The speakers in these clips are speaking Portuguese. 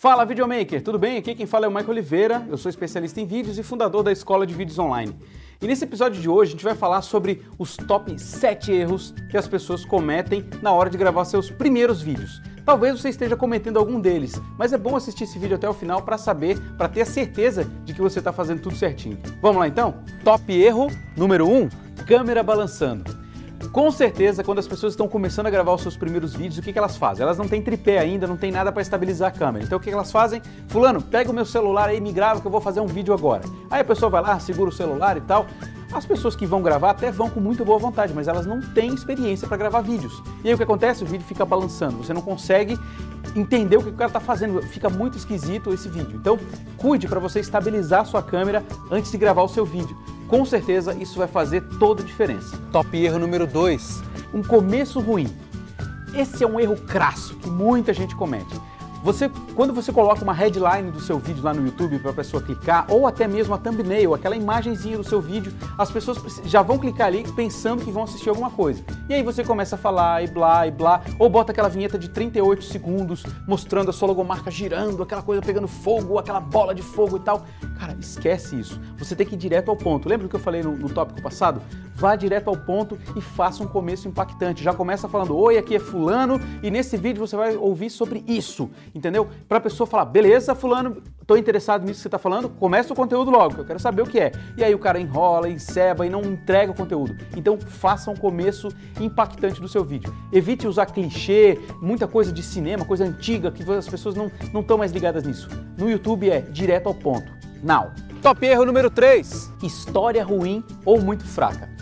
Fala videomaker, tudo bem? Aqui quem fala é o Michael Oliveira, eu sou especialista em vídeos e fundador da Escola de Vídeos Online. E nesse episódio de hoje a gente vai falar sobre os top 7 erros que as pessoas cometem na hora de gravar seus primeiros vídeos. Talvez você esteja cometendo algum deles, mas é bom assistir esse vídeo até o final para saber, para ter a certeza de que você está fazendo tudo certinho. Vamos lá então? Top erro número 1, um, câmera balançando. Com certeza, quando as pessoas estão começando a gravar os seus primeiros vídeos, o que, que elas fazem? Elas não têm tripé ainda, não tem nada para estabilizar a câmera. Então o que, que elas fazem? Fulano, pega o meu celular aí me grava que eu vou fazer um vídeo agora. Aí a pessoa vai lá, segura o celular e tal. As pessoas que vão gravar até vão com muito boa vontade, mas elas não têm experiência para gravar vídeos. E aí o que acontece? O vídeo fica balançando, você não consegue entender o que o cara está fazendo, fica muito esquisito esse vídeo. Então, cuide para você estabilizar sua câmera antes de gravar o seu vídeo. Com certeza isso vai fazer toda a diferença. Top erro número 2, um começo ruim. Esse é um erro crasso que muita gente comete. Você, quando você coloca uma headline do seu vídeo lá no YouTube para a pessoa clicar, ou até mesmo a thumbnail, aquela imagenzinha do seu vídeo, as pessoas já vão clicar ali pensando que vão assistir alguma coisa. E aí você começa a falar e blá e blá, ou bota aquela vinheta de 38 segundos mostrando a sua logomarca girando, aquela coisa pegando fogo, aquela bola de fogo e tal. Cara, esquece isso. Você tem que ir direto ao ponto. Lembra do que eu falei no, no tópico passado? Vá direto ao ponto e faça um começo impactante. Já começa falando: Oi, aqui é Fulano e nesse vídeo você vai ouvir sobre isso, entendeu? Para a pessoa falar: Beleza, Fulano, estou interessado nisso que você está falando, começa o conteúdo logo, que eu quero saber o que é. E aí o cara enrola, enceba e não entrega o conteúdo. Então faça um começo impactante do seu vídeo. Evite usar clichê, muita coisa de cinema, coisa antiga, que as pessoas não estão mais ligadas nisso. No YouTube é direto ao ponto. Now. Top erro número 3: história ruim ou muito fraca.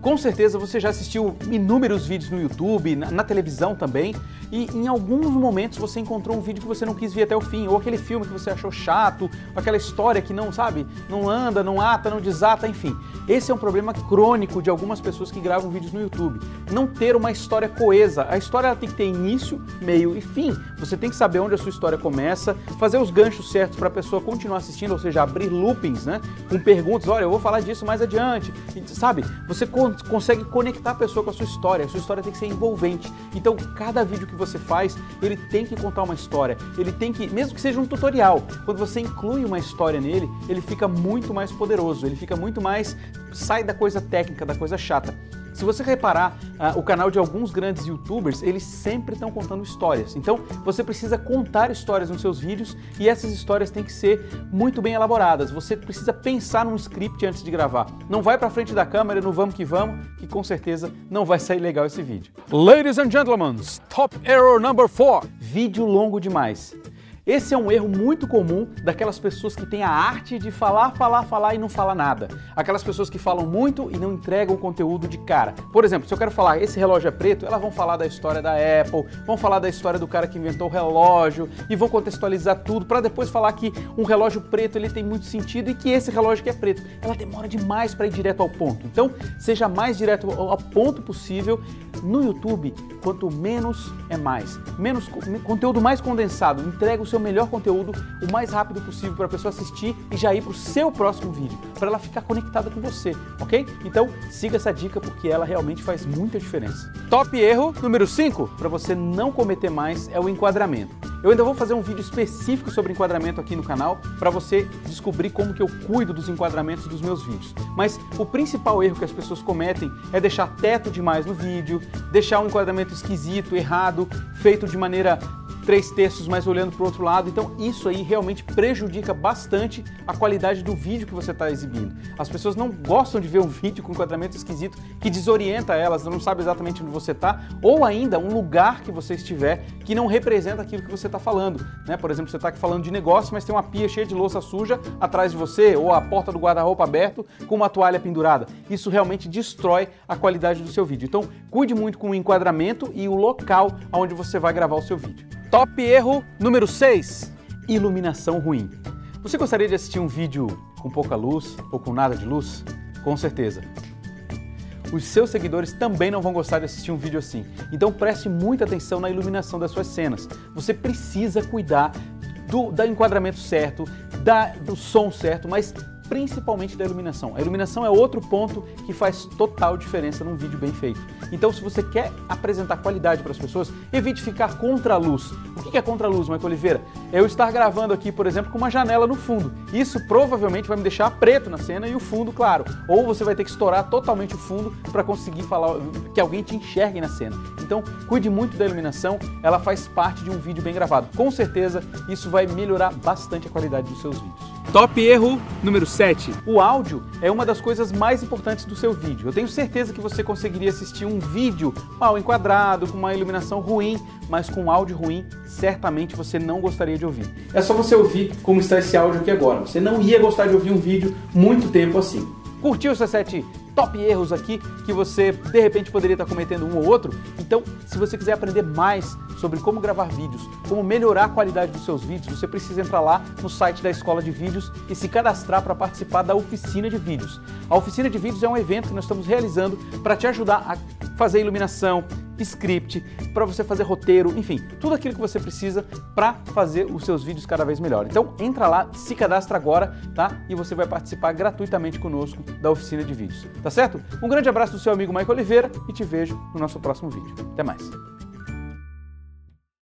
Com certeza você já assistiu inúmeros vídeos no YouTube, na, na, televisão também, e em alguns momentos você encontrou um vídeo que você não quis ver até o fim, ou aquele filme que você achou chato, aquela história que não, sabe, não anda, não ata, não desata, enfim. Esse é um problema crônico de algumas pessoas que gravam vídeos no YouTube. Não ter uma história coesa. A história tem que ter início, meio e fim. Você tem que saber onde a sua história começa, fazer os ganchos certos para a pessoa continuar assistindo, ou seja, abrir loopings, né? Com perguntas, olha, eu vou falar disso mais adiante. E, sabe? Você consegue conectar a pessoa com a sua história. A sua história tem que ser envolvente. Então, cada vídeo que você faz, ele tem que contar uma história. Ele tem que, mesmo que seja um tutorial, quando você inclui uma história nele, ele fica muito mais poderoso, ele fica muito mais sai da coisa técnica, da coisa chata. Se você reparar, uh, o canal de alguns grandes youtubers, eles sempre estão contando histórias. Então, você precisa contar histórias nos seus vídeos e essas histórias têm que ser muito bem elaboradas. Você precisa pensar num script antes de gravar. Não vai para frente da câmera no vamos que vamos, que com certeza não vai sair legal esse vídeo. Ladies and gentlemen, top error number 4. Vídeo longo demais. Esse é um erro muito comum daquelas pessoas que têm a arte de falar, falar, falar e não falar nada. Aquelas pessoas que falam muito e não entregam conteúdo de cara. Por exemplo, se eu quero falar esse relógio é preto, elas vão falar da história da Apple, vão falar da história do cara que inventou o relógio e vão contextualizar tudo para depois falar que um relógio preto ele tem muito sentido e que esse relógio que é preto. Ela demora demais para ir direto ao ponto. Então, seja mais direto ao ponto possível. No YouTube, quanto menos é mais. Menos conteúdo mais condensado, entrega o seu melhor conteúdo o mais rápido possível para a pessoa assistir e já ir para o seu próximo vídeo, para ela ficar conectada com você, ok? Então siga essa dica porque ela realmente faz muita diferença. Top erro número 5 para você não cometer mais é o enquadramento. Eu ainda vou fazer um vídeo específico sobre enquadramento aqui no canal para você descobrir como que eu cuido dos enquadramentos dos meus vídeos. Mas o principal erro que as pessoas cometem é deixar teto demais no vídeo, deixar um enquadramento esquisito, errado, feito de maneira três terços, mas olhando para o outro lado. Então isso aí realmente prejudica bastante a qualidade do vídeo que você está exibindo. As pessoas não gostam de ver um vídeo com enquadramento esquisito que desorienta elas, não sabe exatamente onde você está, ou ainda um lugar que você estiver que não representa aquilo que você está falando. Né? Por exemplo, você está aqui falando de negócio, mas tem uma pia cheia de louça suja atrás de você, ou a porta do guarda-roupa aberto com uma toalha pendurada. Isso realmente destrói a qualidade do seu vídeo. Então, cuide muito com o enquadramento e o local onde você vai gravar o seu vídeo. Top erro número 6: iluminação ruim. Você gostaria de assistir um vídeo com pouca luz ou com nada de luz? Com certeza. Os seus seguidores também não vão gostar de assistir um vídeo assim. Então preste muita atenção na iluminação das suas cenas. Você precisa cuidar do, do enquadramento certo, da, do som certo, mas principalmente da iluminação. A iluminação é outro ponto que faz total diferença num vídeo bem feito. Então, se você quer apresentar qualidade para as pessoas, evite ficar contra a luz. O que é contra a luz, Michael Oliveira? É eu estar gravando aqui, por exemplo, com uma janela no fundo. Isso provavelmente vai me deixar preto na cena e o fundo claro. Ou você vai ter que estourar totalmente o fundo para conseguir falar que alguém te enxergue na cena. Então, cuide muito da iluminação, ela faz parte de um vídeo bem gravado. Com certeza, isso vai melhorar bastante a qualidade dos seus vídeos. Top erro número 7. O áudio é uma das coisas mais importantes do seu vídeo. Eu tenho certeza que você conseguiria assistir um vídeo mal enquadrado, com uma iluminação ruim, mas com áudio ruim, certamente você não gostaria de ouvir. É só você ouvir como está esse áudio aqui agora. Você não ia gostar de ouvir um vídeo muito tempo assim. Curtiu esses sete top erros aqui que você de repente poderia estar cometendo um ou outro? Então, se você quiser aprender mais sobre como gravar vídeos, como melhorar a qualidade dos seus vídeos, você precisa entrar lá no site da Escola de Vídeos e se cadastrar para participar da oficina de vídeos. A oficina de vídeos é um evento que nós estamos realizando para te ajudar a fazer iluminação, script, para você fazer roteiro, enfim, tudo aquilo que você precisa para fazer os seus vídeos cada vez melhor. Então entra lá, se cadastra agora, tá? E você vai participar gratuitamente conosco da oficina de vídeos, tá certo? Um grande abraço do seu amigo Michael Oliveira e te vejo no nosso próximo vídeo. Até mais.